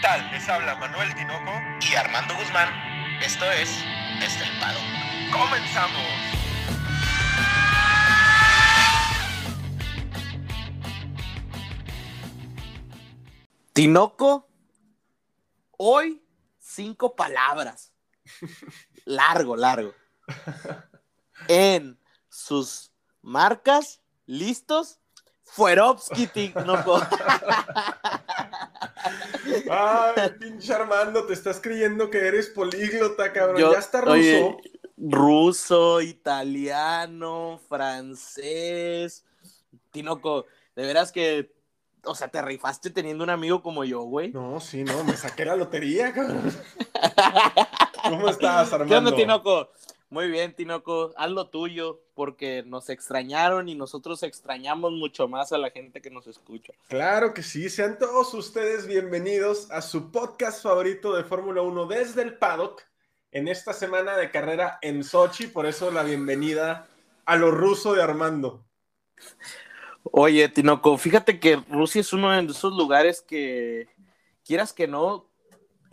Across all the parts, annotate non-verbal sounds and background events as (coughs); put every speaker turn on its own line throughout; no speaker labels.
tal? Les habla Manuel Tinoco
y Armando Guzmán. Esto es Desde el Pado.
¡Comenzamos!
Tinoco, hoy cinco palabras. Largo, largo. En sus marcas, listos, Fuerovsky, Tinoco. (laughs)
Ay, pinche Armando, te estás creyendo que eres políglota, cabrón. ya está ruso.
Oye, ruso, italiano, francés. Tinoco, de veras que, o sea, te rifaste teniendo un amigo como yo, güey.
No, sí, no, me saqué la lotería, cabrón. ¿Cómo estás, Armando? (laughs)
¿Qué onda, Tinoco? Muy bien, Tinoco, haz lo tuyo, porque nos extrañaron y nosotros extrañamos mucho más a la gente que nos escucha.
Claro que sí, sean todos ustedes bienvenidos a su podcast favorito de Fórmula 1 desde el paddock en esta semana de carrera en Sochi, por eso la bienvenida a lo ruso de Armando.
Oye, Tinoco, fíjate que Rusia es uno de esos lugares que, quieras que no,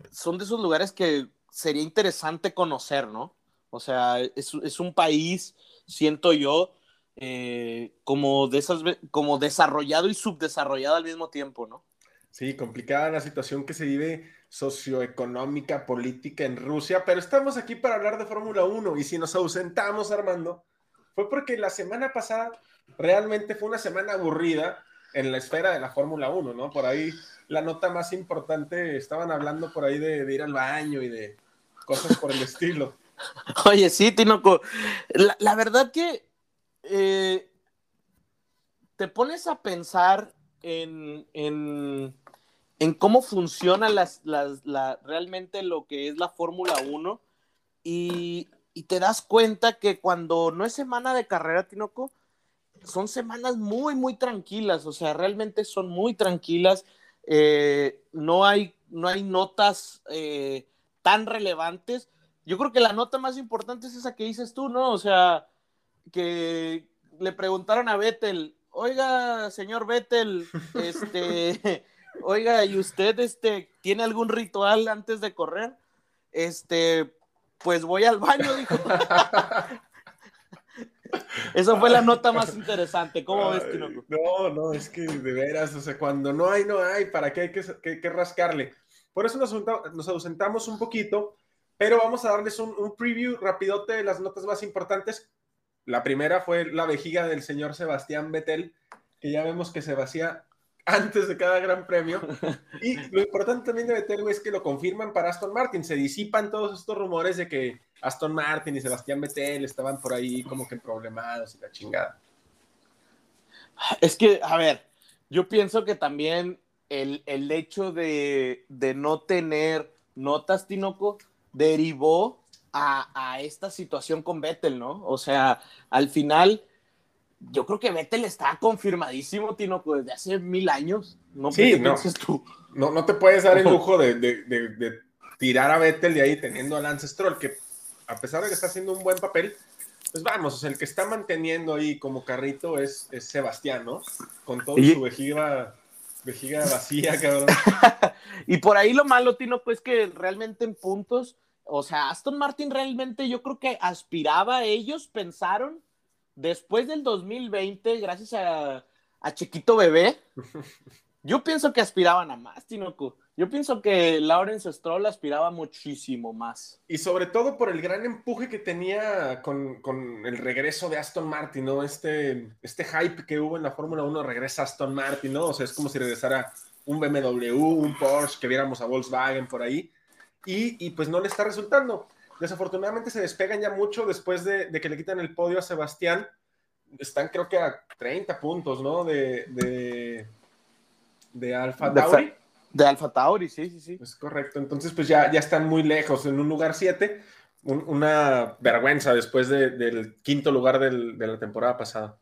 son de esos lugares que sería interesante conocer, ¿no? O sea, es, es un país, siento yo, eh, como, de esas, como desarrollado y subdesarrollado al mismo tiempo, ¿no?
Sí, complicada la situación que se vive socioeconómica, política en Rusia, pero estamos aquí para hablar de Fórmula 1 y si nos ausentamos, Armando, fue porque la semana pasada realmente fue una semana aburrida en la esfera de la Fórmula 1, ¿no? Por ahí la nota más importante, estaban hablando por ahí de, de ir al baño y de cosas por el estilo. (laughs)
Oye, sí, Tinoco. La, la verdad que eh, te pones a pensar en, en, en cómo funciona las, las, la, realmente lo que es la Fórmula 1 y, y, te das cuenta que cuando no es semana de carrera, Tinoco, son semanas muy, muy tranquilas, o sea, realmente son muy tranquilas. Eh, no, hay, no hay notas eh, tan relevantes yo creo que la nota más importante es esa que dices tú, ¿no? O sea, que le preguntaron a Vettel, oiga, señor Vettel, (laughs) este, oiga, ¿y usted este, tiene algún ritual antes de correr? Este, pues voy al baño, dijo. (laughs) Esa fue la nota más interesante. ¿Cómo ves, Tinoco?
No, no, es que de veras, o sea, cuando no hay, no hay, ¿para qué hay que, que, que rascarle? Por eso nos, nos ausentamos un poquito pero vamos a darles un, preview rapidote de las notas más importantes. La primera fue la vejiga del señor Sebastián Vettel, que ya vemos que se vacía antes de cada gran premio. Y lo importante también de Vettel es que lo confirman para Aston Martin. Se disipan todos estos rumores de que Aston Martin y Sebastián Vettel estaban por ahí como que problemados y la chingada.
Es que, a ver, yo pienso que también el, el hecho de, de no tener notas, Tinoco, derivó a, a, esta situación con Vettel, ¿no? O sea, al final, yo creo que Vettel está confirmadísimo, Tino, desde hace mil años. No
sí, no, tú? no, no te puedes dar el (laughs) lujo de, de, de, de, tirar a Vettel de ahí teniendo a Lance Stroll, que a pesar de que está haciendo un buen papel, pues vamos, o sea, el que está manteniendo ahí como carrito es, es Sebastián, ¿no? Con todo ¿Y? su vejiga vejiga vacía, cabrón. (laughs)
y por ahí lo malo, Tino, pues que realmente en puntos o sea, Aston Martin realmente yo creo que aspiraba, ellos pensaron, después del 2020, gracias a, a Chiquito Bebé, (laughs) yo pienso que aspiraban a más, Tinoco. Yo pienso que Lawrence Stroll aspiraba muchísimo más.
Y sobre todo por el gran empuje que tenía con, con el regreso de Aston Martin, ¿no? Este, este hype que hubo en la Fórmula 1 regresa Aston Martin, ¿no? O sea, es como si regresara un BMW, un Porsche, que viéramos a Volkswagen por ahí y, y, pues no le está resultando. Desafortunadamente se despegan ya mucho después de, de, que le quitan el podio a Sebastián. Están creo que a 30 puntos, ¿no? De, de, de Alfa Tauri.
De Alfa Tauri, sí, sí, sí.
Es correcto. Entonces pues ya, ya están muy lejos, en un lugar 7. Un, una vergüenza después de, del quinto lugar del, de la temporada pasada.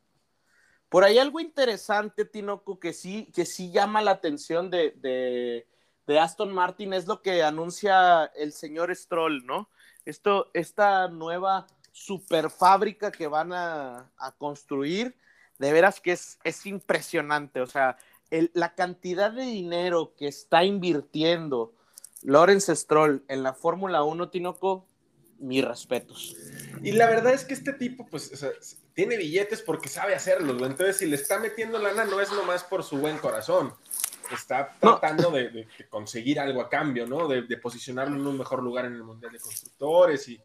Por ahí algo interesante, Tinoco, que sí, que sí llama la atención de, de de Aston Martin es lo que anuncia el señor Stroll, ¿no? Esto, esta nueva super fábrica que van a, construir, de veras que es, es, impresionante. O sea, la cantidad de dinero que está invirtiendo Lawrence Stroll en la Fórmula 1, Tinoco, mis respetos.
Y la verdad es que este tipo, pues, tiene billetes porque sabe hacerlo. Entonces, si le está metiendo lana, no es nomás por su buen corazón. Está tratando de, conseguir algo a cambio, ¿no? De, posicionarlo en un mejor lugar en el Mundial de Constructores y,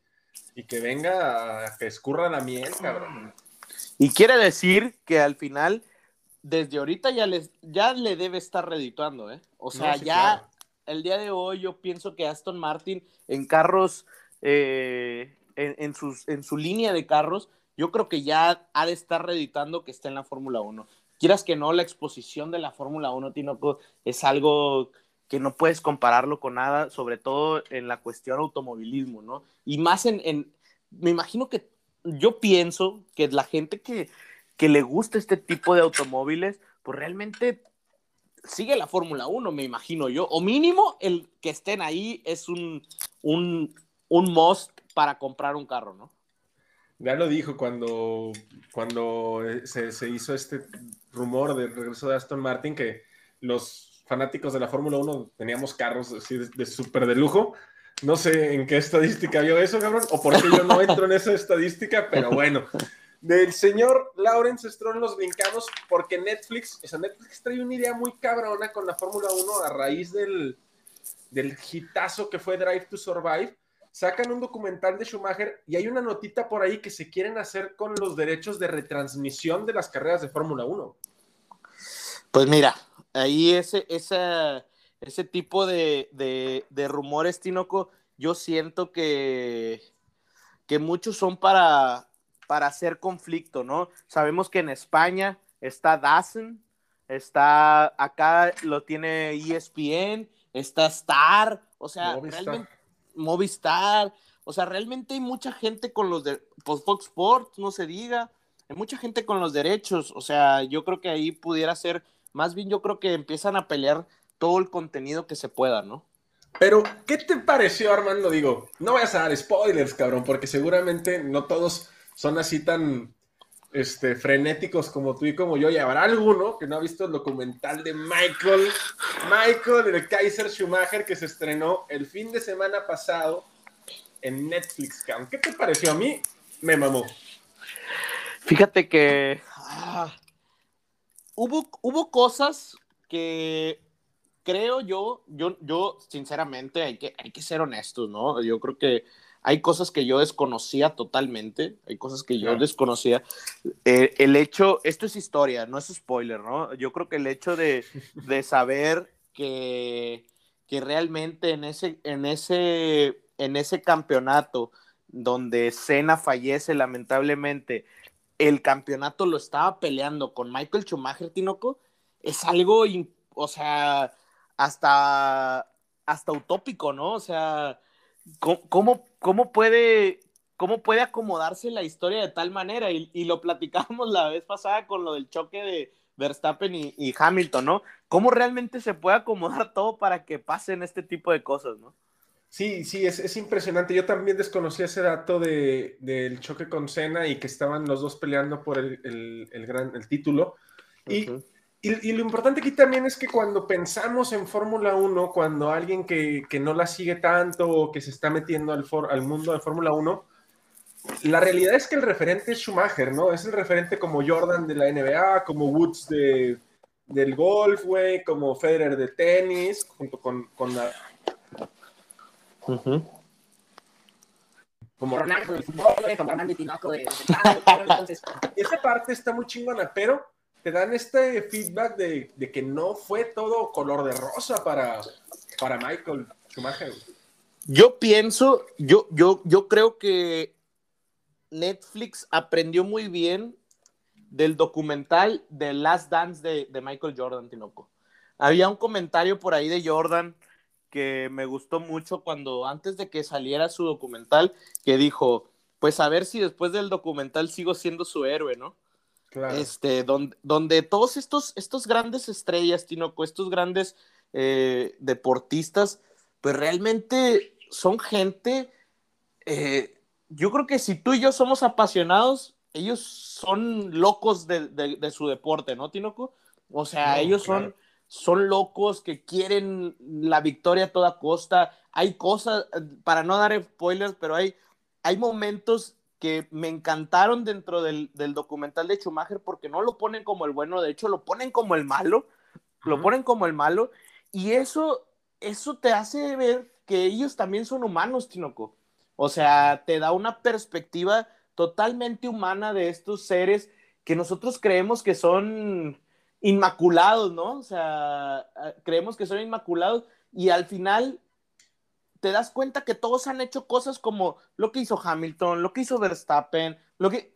que venga a que escurra la miel, cabrón.
Y quiere decir que al final, desde ahorita ya, les, ya le debe estar redituando, ¿eh? O sea, ya el día de hoy yo pienso que Aston Martin en carros, eh, en, sus, en su línea de carros, yo creo que ya ha de estar reeditando que está en la Fórmula 1. Quieras que no, la exposición de la Fórmula 1, Tinoco, es algo que no puedes compararlo con nada, sobre todo en la cuestión automovilismo, ¿no? Y más en, en me imagino que yo pienso que la gente que, que le gusta este tipo de automóviles, pues realmente sigue la Fórmula 1, me imagino yo. O mínimo el que estén ahí es un, un, un must para comprar un carro, ¿no?
Ya lo dijo cuando, cuando eh, se, hizo este rumor del regreso de Aston Martin, que los fanáticos de la Fórmula 1 teníamos carros así de, súper de lujo. No sé en qué estadística vio eso, cabrón, o por qué yo no entro en esa estadística, pero bueno. Del señor Lawrence Stroll nos brincamos porque Netflix, o sea, Netflix trae una idea muy cabrona con la Fórmula 1 a raíz del, del hitazo que fue Drive to Survive sacan un documental de Schumacher y hay una notita por ahí que se quieren hacer con los derechos de retransmisión de las carreras de Fórmula 1.
Pues mira, ahí ese, ese, ese tipo de, de, rumores, Tinoco, yo siento que, que muchos son para, para hacer conflicto, ¿no? Sabemos que en España está Dazen, está acá lo tiene ESPN, está Star, o sea, realmente Movistar, o sea, realmente hay mucha gente con los de pues, Fox Sports, no se diga, hay mucha gente con los derechos, o sea, yo creo que ahí pudiera ser, más bien yo creo que empiezan a pelear todo el contenido que se pueda, ¿no?
Pero, ¿qué te pareció, Armando? Digo, no vayas a dar spoilers, cabrón, porque seguramente no todos son así tan este, frenéticos como tú y como yo, y habrá alguno que no ha visto el documental de Michael, Michael, el Kaiser Schumacher, que se estrenó el fin de semana pasado en Netflix. ¿Qué te pareció? A mí me mamó.
Fíjate que ah, hubo, hubo cosas que creo yo, yo, yo sinceramente hay que, hay que ser honestos, ¿no? Yo creo que hay cosas que yo desconocía totalmente, hay cosas que yo desconocía. Eh, el hecho, esto es historia, no es spoiler, ¿no? Yo creo que el hecho de, (laughs) saber que, que, realmente en ese, en, ese, en ese campeonato donde Senna fallece lamentablemente, el campeonato lo estaba peleando con Michael Schumacher, Tinoco, es algo, o sea, hasta, hasta utópico, ¿no? O sea, ¿cómo, cómo, puede, cómo puede acomodarse la historia de tal manera? Y, lo platicamos la vez pasada con lo del choque de Verstappen y, Hamilton, ¿no? ¿Cómo realmente se puede acomodar todo para que pasen este tipo de cosas, ¿no?
Sí, sí, es, impresionante. Yo también desconocía ese dato de, del choque con Senna y que estaban los dos peleando por el, gran, el título. Y y, lo importante aquí también es que cuando pensamos en Fórmula 1, cuando alguien que, no la sigue tanto o que se está metiendo al, al mundo de Fórmula 1, la realidad es que el referente es Schumacher, ¿no? Es el referente como Jordan de la NBA, como Woods de, del golf, güey, como Federer de tenis, junto con, con la... Como Ronaldo del fútbol, como Ronaldo Tinoco de... Entonces, esa parte está muy chingona, pero te dan este feedback de, que no fue todo color de rosa para, para Michael Schumacher.
Yo pienso, yo, yo, yo creo que Netflix aprendió muy bien del documental de Last Dance de, Michael Jordan, Tinoco. Había un comentario por ahí de Jordan que me gustó mucho cuando antes de que saliera su documental, que dijo, pues a ver si después del documental sigo siendo su héroe, ¿no? Este, donde, donde todos estos, estos grandes estrellas, Tinoco, estos grandes eh, deportistas, pues realmente son gente, eh, yo creo que si tú y yo somos apasionados, ellos son locos de, su deporte, ¿no, Tinoco? O sea,
No,
ellos
claro.
son, son locos que quieren la victoria a toda costa. Hay cosas, para no dar spoilers, pero hay, hay momentos que me encantaron dentro del, del documental de Schumacher porque no lo ponen como el bueno, de hecho lo ponen como el malo, lo ponen como el malo, y eso, eso te hace ver que ellos también son humanos, Tinoco. O sea, te da una perspectiva totalmente humana de estos seres que nosotros creemos que son inmaculados, ¿no? O sea, creemos que son inmaculados y al final te das cuenta que todos han hecho cosas como lo que hizo Hamilton, lo que hizo Verstappen, lo que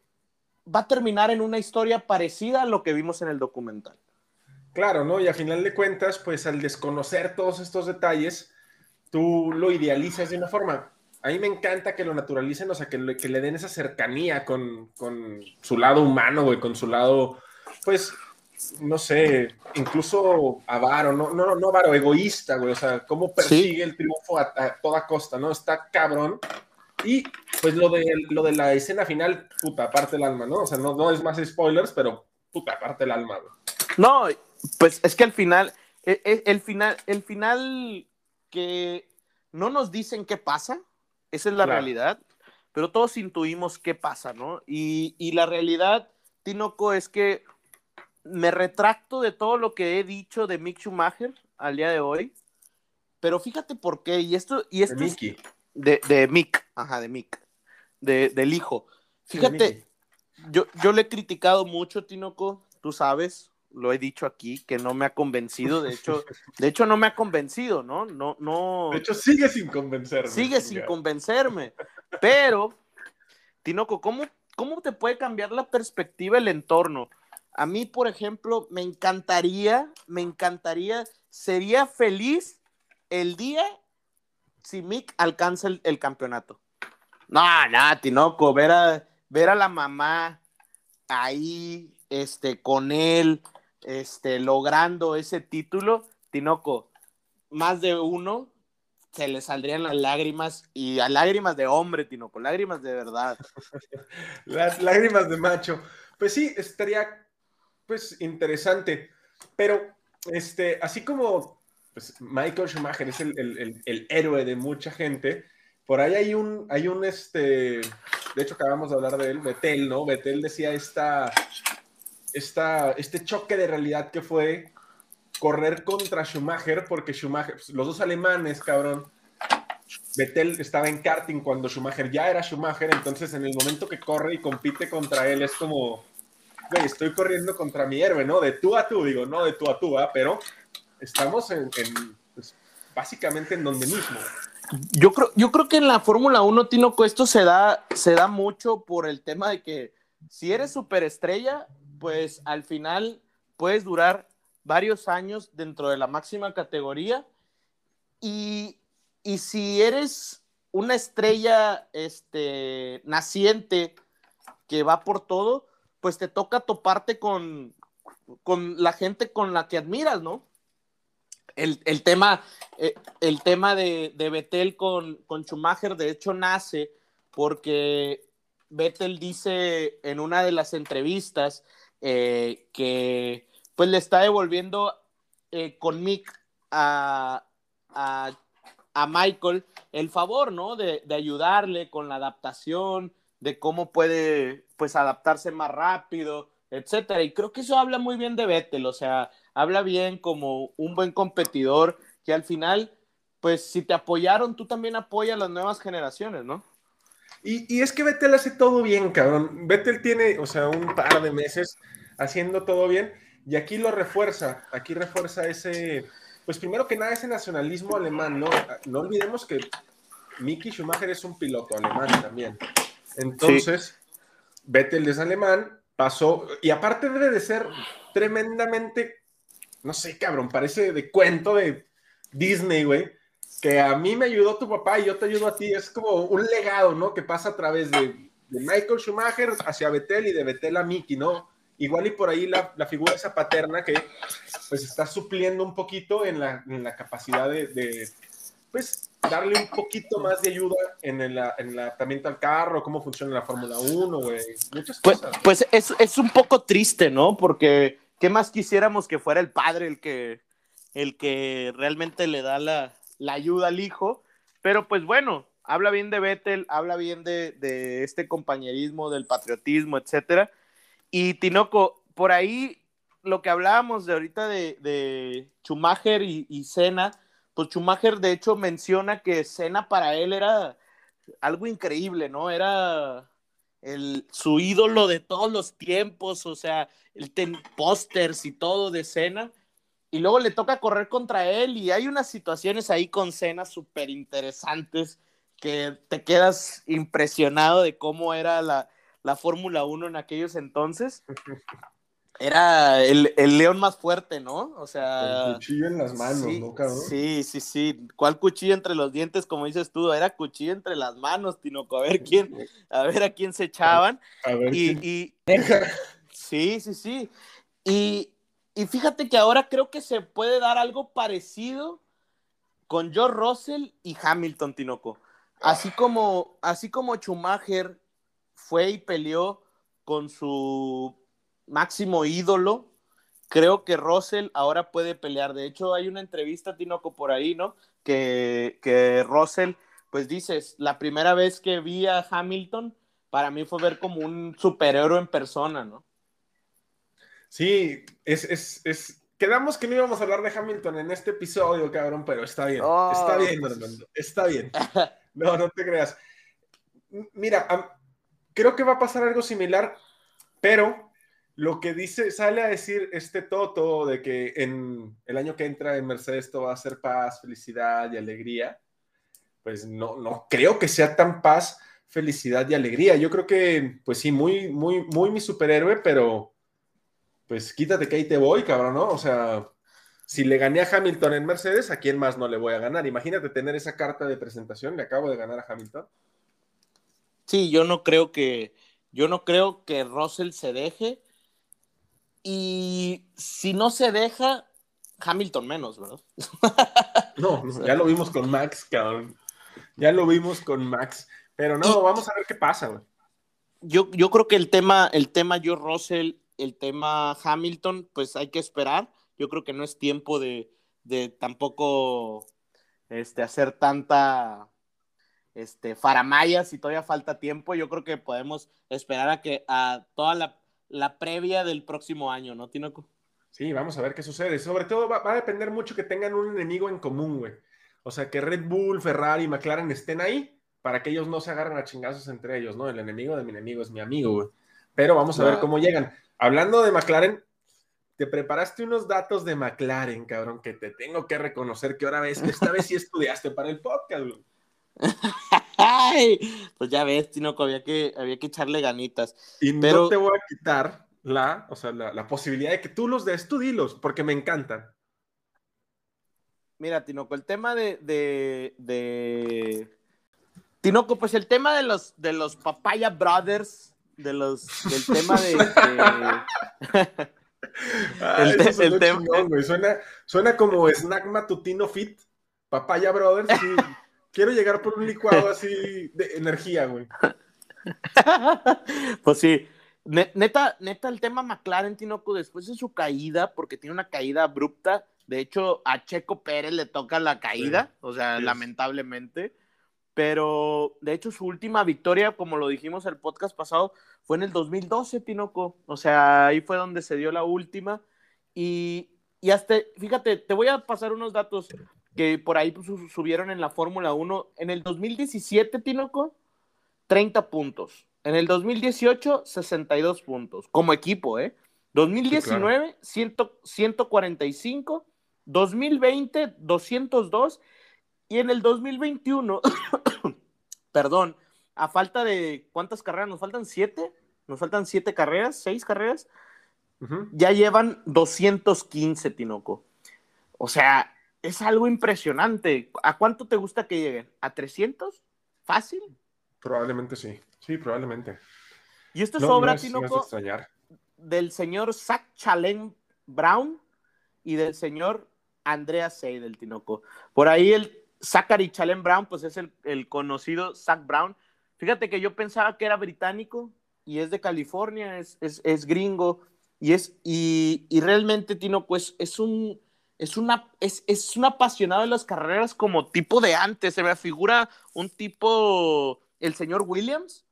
va a terminar en una historia parecida a lo que vimos en el documental.
Claro, ¿no? Y a final de cuentas, pues al desconocer todos estos detalles, tú lo idealizas de una forma. A mí me encanta que lo naturalicen, o sea, que le, den esa cercanía con, con su lado humano, güey, con su lado, pues, no sé, incluso avaro, no, no, no avaro, egoísta, güey, o sea, cómo persigue el triunfo a, a toda costa, ¿no? Está cabrón. Y pues lo de, lo de la escena final, puta, aparte el alma, ¿no? O sea, no, no es más spoilers, pero puta, aparte el alma, güey.
No, pues es que al final, el, el- el final, el final que no nos dicen qué pasa, esa es la
Claro.
realidad, pero todos intuimos qué pasa, ¿no? Y, y la realidad, Tinoco, es que me retracto de todo lo que he dicho de Mick Schumacher al día de hoy, pero fíjate por qué, y esto, y
De
esto es
Mickey.
de, de Mick, ajá, de Mick, de, del hijo.
De
Fíjate, yo, yo le he criticado mucho, Tinoco, tú sabes, lo he dicho aquí, que no me ha convencido, de hecho, (laughs) de hecho no me ha convencido, ¿no? No, no,
De hecho, sigue sin convencerme.
sigue sin convencerme, pero, Tinoco, ¿cómo, ¿cómo te puede cambiar la perspectiva el entorno? A mí, por ejemplo, me encantaría, me encantaría, sería feliz el día si Mick alcanza el, campeonato. No, no, Tinoco, ver a, ver a la mamá ahí, este, con él, este, logrando ese título, Tinoco, más de uno se le saldrían las lágrimas y a lágrimas de hombre, Tinoco, lágrimas de verdad. (laughs)
Las lágrimas de macho. Pues sí, estaría pues interesante. Pero este, así como pues, Michael Schumacher es el, el- héroe de mucha gente, por ahí hay un, hay un este, de hecho acabamos de hablar de él, Betel, ¿no? Betel decía esta, esta, este choque de realidad que fue correr contra Schumacher, porque Schumacher, pues, los dos alemanes, cabrón, Vettel estaba en karting cuando Schumacher ya era Schumacher, entonces en el momento que corre y compite contra él es como, güey, estoy corriendo contra mi héroe, ¿no? De tú a tú, digo, no de tú a tú, ¿ah? pero estamos en, pues, básicamente en donde mismo.
Yo creo, yo creo que en la Fórmula 1, Tinoco, esto se da, se da mucho por el tema de que si eres superestrella, pues al final puedes durar varios años dentro de la máxima categoría. Y, y si eres una estrella este, naciente que va por todo, pues te toca toparte con, con la gente con la que admiras, ¿no? El, el tema, eh, el tema de, de con, con Schumacher, de hecho, nace porque Vettel dice en una de las entrevistas eh, que pues le está devolviendo eh, con Mick a, a, a Michael el favor, ¿no? De, de, ayudarle con la adaptación, de cómo puede pues adaptarse más rápido, etcétera. Y creo que eso habla muy bien de Vettel, o sea, habla bien como un buen competidor que al final, pues si te apoyaron, tú también apoyas a las nuevas generaciones, ¿no?
Y, y, es que Vettel hace todo bien, cabrón. Vettel tiene, o sea, un par de meses haciendo todo bien y aquí lo refuerza, aquí refuerza ese, pues primero que nada ese nacionalismo alemán, ¿no? No olvidemos que Mickey Schumacher es un piloto alemán también. Entonces. Vettel es alemán, pasó, y aparte debe de ser tremendamente, no sé, cabrón, parece de cuento de Disney, güey, que a mí me ayudó tu papá y yo te ayudo a ti, es como un legado, ¿no? Que pasa a través de, de Michael Schumacher hacia Vettel y de Vettel a Mickey, ¿no? Igual y por ahí la, figura esa paterna que pues está supliendo un poquito en la, en la capacidad de, de, pues darle un poquito más de ayuda en el, en el adaptamiento al carro, cómo funciona la Fórmula 1, güey, muchas
pues,
cosas.
Pues es, es un poco triste, ¿no? Porque ¿qué más quisiéramos que fuera el padre el que, el que realmente le da la, la ayuda al hijo? Pero pues bueno, habla bien de Vettel, habla bien de, de este compañerismo, del patriotismo, etcétera. Y Tinoco, por ahí lo que hablábamos de ahorita de, de Schumacher y, y Senna, pues Schumacher de hecho menciona que Senna para él era algo increíble, ¿no? Era el, su ídolo de todos los tiempos, o sea, el pósters y todo de Senna. Y luego le toca correr contra él y hay unas situaciones ahí con Senna súper interesantes que te quedas impresionado de cómo era la, la Fórmula 1 en aquellos entonces. (laughs) Era el, el, león más fuerte, ¿no? O sea.
Con cuchillo en las manos,
sí,
¿no, cabrón?
Sí, sí, sí. ¿Cuál cuchillo entre los dientes, como dices tú? Era cuchillo entre las manos, Tinoco. A ver quién, a ver a quién se echaban.
A ver
Y,
quién-
y- sí, sí, sí. Y, y fíjate que ahora creo que se puede dar algo parecido con George Russell y Hamilton, Tinoco. Así como, así como Schumacher fue y peleó con su máximo ídolo, creo que Russell ahora puede pelear. De hecho, hay una entrevista, Tinoco, por ahí, ¿no? Que, que Russell, pues dices, la primera vez que vi a Hamilton, para mí fue ver como un superhéroe en persona, ¿no?
Sí, es, es, es. Quedamos que no íbamos a hablar de Hamilton en este episodio, cabrón, pero está bien.
Oh.
Está bien, Armando. Está bien. (laughs) No, no te creas. Mira, creo que va a pasar algo similar, pero lo que dice, sale a decir este Toto de que en el año que entra en Mercedes todo va a ser paz, felicidad y alegría, pues no, no creo que sea tan paz, felicidad y alegría. Yo creo que, pues sí, muy, muy, muy mi superhéroe, pero pues quítate que ahí te voy, cabrón, ¿no? O sea, si le gané a Hamilton en Mercedes, ¿a quién más no le voy a ganar? Imagínate tener esa carta de presentación, le acabo de ganar a Hamilton.
Sí, yo no creo que, yo no creo que Russell se deje. Y si no se deja, Hamilton menos, ¿verdad? (laughs)
No, no, ya lo vimos con Max, cabrón. Ya lo vimos con Max. Pero no,
Y-
vamos a ver qué pasa, güey.
Yo, yo creo que el tema, el tema George Russell, el tema Hamilton, pues hay que esperar. Yo creo que no es tiempo de, de tampoco este, hacer tanta este, faramaya si todavía falta tiempo. Yo creo que podemos esperar a que a toda la, la previa del próximo año, ¿no, Tinoco?
Sí, vamos a ver qué sucede. Sobre todo va, va a depender mucho que tengan un enemigo en común, güey. O sea, que Red Bull, Ferrari y McLaren estén ahí para que ellos no se agarren a chingazos entre ellos, ¿no? El enemigo de mi enemigo es mi amigo, güey. Pero vamos a ver cómo llegan. Hablando de McLaren, te preparaste unos datos de McLaren, cabrón, que te tengo que reconocer que ahora ves que esta vez sí (laughs) estudiaste para el podcast, güey. (laughs)
Ay, pues ya ves, Tinoco, había que, había que echarle ganitas.
Y
Pero-
no te voy a quitar la, o sea, la, la posibilidad de que tú los des, tú dilos, porque me encantan.
Mira, Tinoco, el tema de, de, de- Tinoco, pues el tema de los de los Papaya Brothers, de los, del tema de, de- (laughs)
Ah,
El te- tema-
chingón. Suena, suena como snack matutino fit, papaya brothers. sí. Quiero llegar por un licuado así de energía, güey. (laughs)
pues sí. Ne- Neta, neta, el tema McLaren, Tinoco, después de su caída, porque tiene una caída abrupta, de hecho, a Checo Pérez le toca la caída,
Sí,
o sea, lamentablemente, pero de hecho su última victoria, como lo dijimos el podcast pasado, fue en el 2012, Tinoco, o sea, ahí fue donde se dio la última, y, y hasta, fíjate, te voy a pasar unos datos que por ahí su- subieron en la Fórmula 1, en el 2017, Tinoco, 30 puntos. En el 2018, 62 puntos. Como equipo, ¿eh? 2019, 100 145. 2020, 202. Y en el 2021, (coughs) perdón, a falta de. ¿Cuántas carreras? ¿Nos faltan siete? ¿Nos faltan siete carreras? ¿Seis carreras? Ya llevan 215, Tinoco. O sea, es algo impresionante. ¿A cuánto te gusta que lleguen? ¿A 300? ¿Fácil?
Probablemente sí. Sí, probablemente.
Y esto es
No,
obra,
no es- no es
Tinoco, del señor Zach Chalen Brown y del señor Andrea Seidel, Tinoco. Por ahí el Zachary Chalen Brown, pues es el, el conocido Zach Brown. Fíjate que yo pensaba que era británico y es de California, es, es, es gringo. Y es, y, y realmente, Tino, pues es un, es una, es, es un apasionado de las carreras como tipo de antes. Se me figura un tipo, el señor Williams,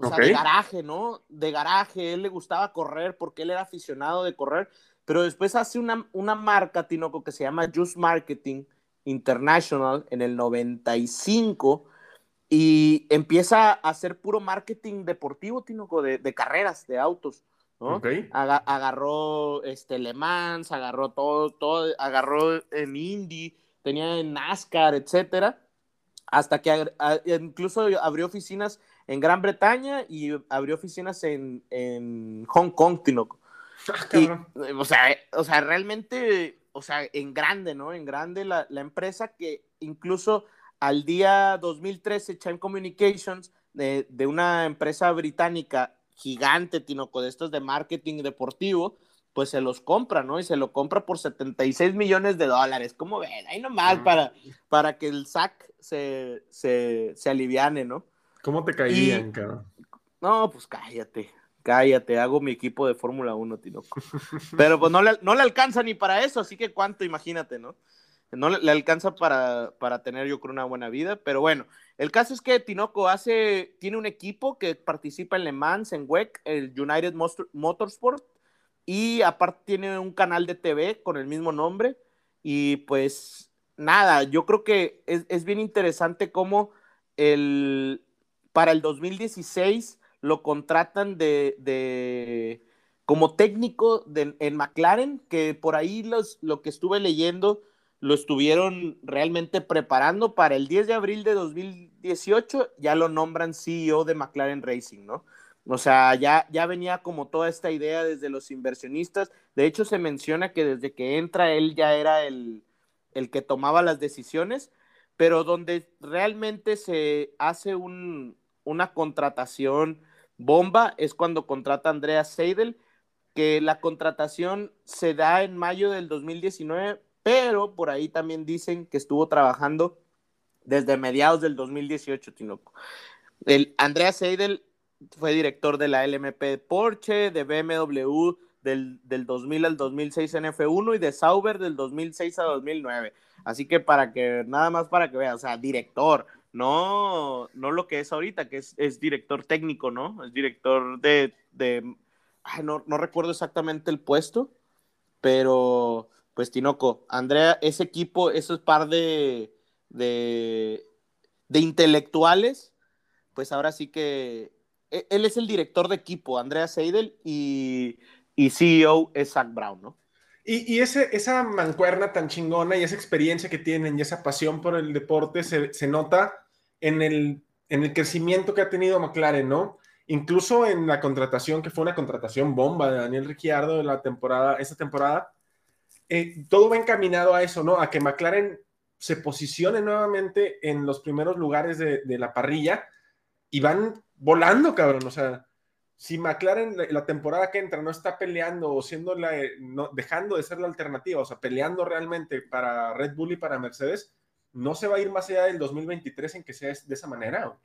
o sea, de garaje, ¿no? De garaje, él le gustaba correr porque él era aficionado de correr, pero después hace una, una marca, Tinoco, que se llama Just Marketing International en el 95 y empieza a hacer puro marketing deportivo, Tinoco, de, de carreras, de autos. ¿No? agarró este, Le Mans, agarró todo, todo, agarró en Indy, tenía en NASCAR, etcétera, hasta que incluso abrió oficinas en Gran Bretaña y abrió oficinas en, en Hong Kong, Tinoco. Ah, o, sea, o sea, realmente, o sea, en grande, ¿no? En grande la, la empresa que incluso al día 2013, Chime Communications, de, de, una empresa británica gigante, Tinoco, de estos de marketing deportivo, pues se los compra, ¿no? Y se lo compra por 76 millones de dólares. ¿Cómo ven? Ahí nomás para, para que el SAC se, se, se aliviane, ¿no?
¿Cómo te caían, cabrón?
No, pues cállate, cállate, hago mi equipo de Fórmula 1, Tinoco. Pero pues no le, no le alcanza ni para eso, así que cuánto, imagínate, ¿no? No le, alcanza para, para, tener, yo creo, una buena vida. Pero bueno, el caso es que Tinoco tiene un equipo que participa en Le Mans, en WEC, el United Motorsport, y aparte tiene un canal de TV con el mismo nombre. Y pues nada, yo creo que es, es bien interesante cómo el, para el 2016 lo contratan de, como técnico en McLaren, que por ahí los, lo que estuve leyendo lo estuvieron realmente preparando para el 10 de abril de 2018, ya lo nombran CEO de McLaren Racing, ¿no? O sea, ya, ya venía como toda esta idea desde los inversionistas. De hecho, se menciona que desde que entra él ya era el, el que tomaba las decisiones, pero donde realmente se hace un, una contratación bomba es cuando contrata a Andrea Seidel, que la contratación se da en mayo del 2019, pero por ahí también dicen que estuvo trabajando desde mediados del 2018, Tinoco. El Andrea Seidel fue director de la LMP Porsche, de BMW del, del 2000 al 2006 en F1 y de Sauber del 2006 a 2009. Así que para que, nada más para que vean, o sea, director, no, no lo que es ahorita, que es, es director técnico, ¿no? Es director de, de no, no, recuerdo exactamente el puesto, pero pues Tinoco, Andrea, ese equipo, esos par de, de, de intelectuales, pues ahora sí que e, él es el director de equipo, Andrea Seidel, y, y CEO es Zach Brown, ¿no?
Y, y ese, esa mancuerna tan chingona y esa experiencia que tienen y esa pasión por el deporte se, se nota en el, en el crecimiento que ha tenido McLaren, ¿no? Incluso en la contratación, que fue una contratación bomba de Daniel Ricciardo de la temporada, esta temporada, eh, todo va encaminado a eso, ¿no? A que McLaren se posicione nuevamente en los primeros lugares de, de la parrilla y van volando, cabrón. O sea, si McLaren la temporada que entra no está peleando o siendo la, no, dejando de ser la alternativa, o sea, peleando realmente para Red Bull y para Mercedes, no se va a ir más allá del 2023 en que sea de esa manera.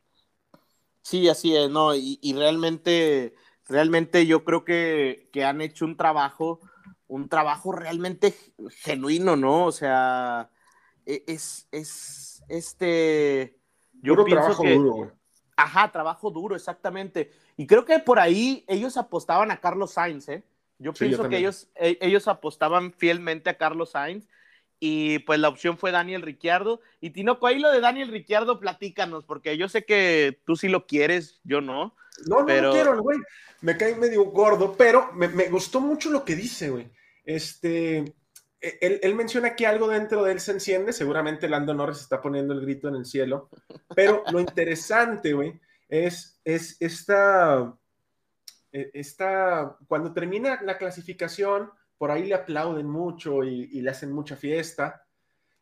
Sí, así es, ¿no? Y, y realmente, realmente yo creo que, que, han hecho un trabajo, un trabajo realmente genuino, ¿no? O sea, e, es, es, este...
Yo Puro pienso trabajo que, duro,
Ajá, trabajo duro, exactamente. Y creo que por ahí ellos apostaban a Carlos Sainz, ¿eh? Yo sí, pienso yo que ellos, e, ellos apostaban fielmente a Carlos Sainz y pues la opción fue Daniel Ricciardo. Y Tinoco, ahí lo de Daniel Ricciardo, platícanos, porque yo sé que tú sí lo quieres, yo no.
No, no lo quiero, güey. Me cae medio gordo, pero me, me gustó mucho lo que dice, güey. Este, e, él, menciona que algo dentro de él se enciende, seguramente Lando Norris está poniendo el grito en el cielo, pero lo interesante, güey, es, es esta, e, esta, cuando termina la clasificación, por ahí le aplauden mucho y, le hacen mucha fiesta.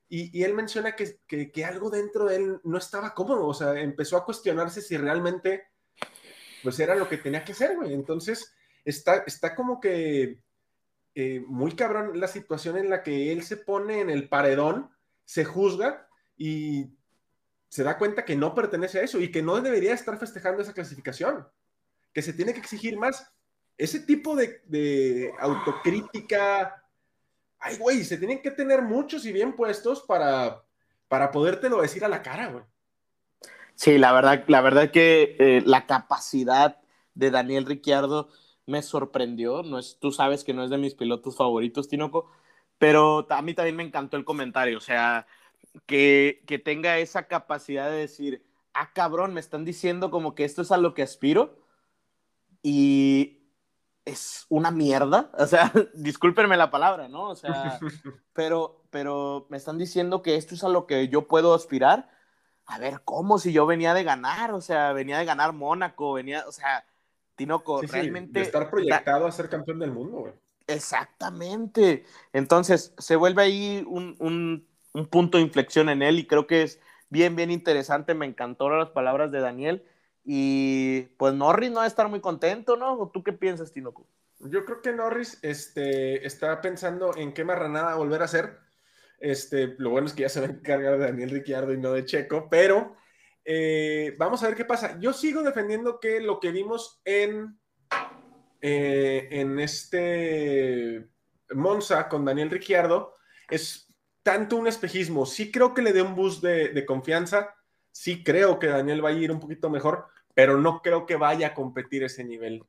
Y, y él menciona que, que, que, algo dentro de él no estaba cómodo, o sea, empezó a cuestionarse si realmente, pues era lo que tenía que ser, güey. Entonces, está, está como que eh, muy cabrón la situación en la que él se pone en el paredón, se juzga y se da cuenta que no pertenece a eso y que no debería estar festejando esa clasificación, que se tiene que exigir más. ese tipo de, autocrítica, ay, güey, se tienen que tener muchos y bien puestos para, para podértelo decir a la cara, güey.
Sí, la verdad, la verdad que eh, la capacidad de Daniel Ricciardo me sorprendió. No es, tú sabes que no es de mis pilotos favoritos, Tinoco, pero a mí también me encantó el comentario. O sea, que, que tenga esa capacidad de decir, ah, cabrón, me están diciendo como que esto es a lo que aspiro y es una mierda. (laughs) O sea, discúlpenme la palabra, ¿no? O sea, (laughs) pero, pero me están diciendo que esto es a lo que yo puedo aspirar. A ver, ¿cómo? Si yo venía de ganar, o sea, venía de ganar Mónaco, venía, o sea, Tinoco,
Sí, sí,
realmente.
de estar proyectado a ser campeón del mundo, güey.
Exactamente. Entonces, se vuelve ahí un, un- un punto de inflexión en él y creo que es bien, bien interesante. Me encantaron las palabras de Daniel. Y pues Norris no va a estar muy contento, ¿no? ¿O ¿Tú qué piensas, Tinoco?
Yo creo que Norris este, está pensando en qué marranada volver a hacer. Este, lo bueno es que ya se va a encargar de Daniel Ricciardo y no de Checo, pero eh, vamos a ver qué pasa. Yo sigo defendiendo que lo que vimos en, eh, en este Monza con Daniel Ricciardo es tanto un espejismo. Sí creo que le dé un boost de, de confianza, sí creo que Daniel va a ir un poquito mejor, pero no creo que vaya a competir ese nivel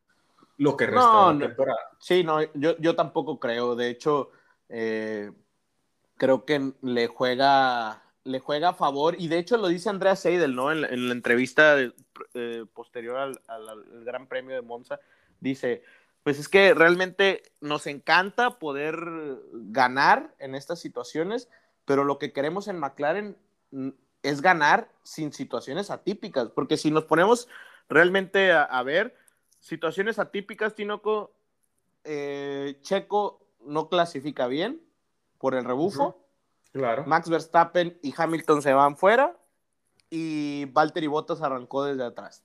lo que resta
No,
de la
no.
temporada.
Sí, no, yo, yo tampoco creo. De hecho, eh, creo que le juega, le juega a favor. Y de hecho lo dice Andrea Seidel, ¿no? En, la- en la entrevista eh, posterior al, al- al Gran Premio de Monza. Dice, pues es que realmente nos encanta poder ganar en estas situaciones, pero lo que queremos en McLaren mm, es ganar sin situaciones atípicas. Porque si nos ponemos realmente a, a ver, situaciones atípicas, Tinoco, eh, Checo no clasifica bien por el rebufo.
Claro.
Max Verstappen y Hamilton se van fuera y Valtteri Bottas arrancó desde atrás.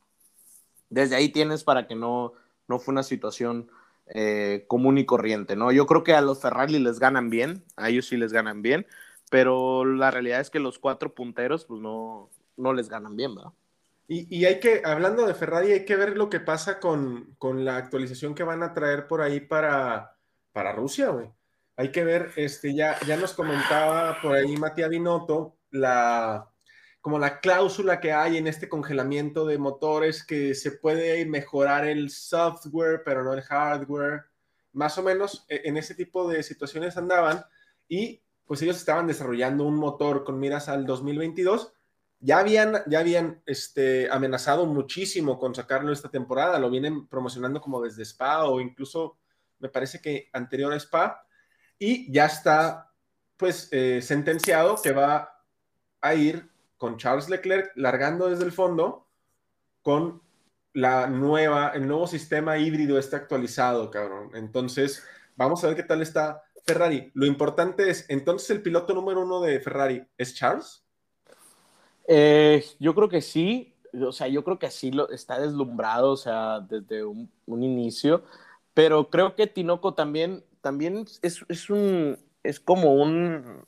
Desde ahí tienes para que no, no fue una situación eh, común y corriente, ¿no? Yo creo que a los Ferrari les ganan bien, a ellos sí les ganan bien, pero la realidad es que los cuatro punteros pues no, no les ganan bien, ¿verdad?
Y, y hay que, hablando de Ferrari, hay que ver lo que pasa con, con la actualización que van a traer por ahí para, para Rusia, güey. Hay que ver, este, ya, ya nos comentaba por ahí Matías Binotto, la, como la cláusula que hay en este congelamiento de motores, que se puede mejorar el software, pero no el hardware. Más o menos e- en ese tipo de situaciones andaban y pues ellos estaban desarrollando un motor con miras al 2022 ya habían, ya habían este, amenazado muchísimo con sacarlo esta temporada, lo vienen promocionando como desde Spa o incluso me parece que anterior a Spa, y ya está pues eh, sentenciado que va a ir con Charles Leclerc largando desde el fondo con la nueva, el nuevo sistema híbrido está actualizado, cabrón. Entonces, vamos a ver qué tal está Ferrari. Lo importante es, entonces el piloto número uno de Ferrari es Charles.
Eh, yo creo que sí, o sea, yo creo que sí lo, está deslumbrado, o sea, desde un, un inicio, pero creo que Tinoco también, también es, es un, es como un,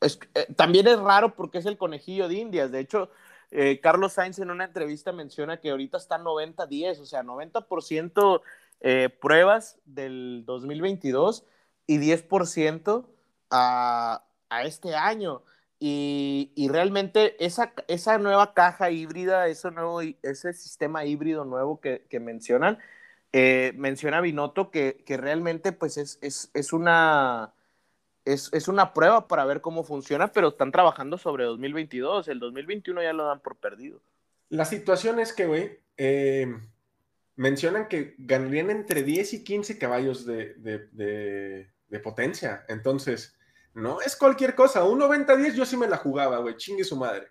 es- eh, también es raro porque es el conejillo de Indias, de hecho, eh, Carlos Sainz en una entrevista menciona que ahorita está 90-10, o sea, 90% eh, pruebas del 2022 y 10% a, a este año. Y, y realmente esa, esa nueva caja híbrida, ese, nuevo, ese sistema híbrido nuevo que, que mencionan, eh, menciona Binotto que, que realmente pues es, es, es una, es, es una prueba para ver cómo funciona, pero están trabajando sobre 2022. El 2021 ya lo dan por perdido.
La situación es que, güey, eh, mencionan que ganarían entre 10 y 15 caballos de, de- de- de potencia. Entonces, no es cualquier cosa. Un 90-10 yo sí me la jugaba, güey. Chingue su madre.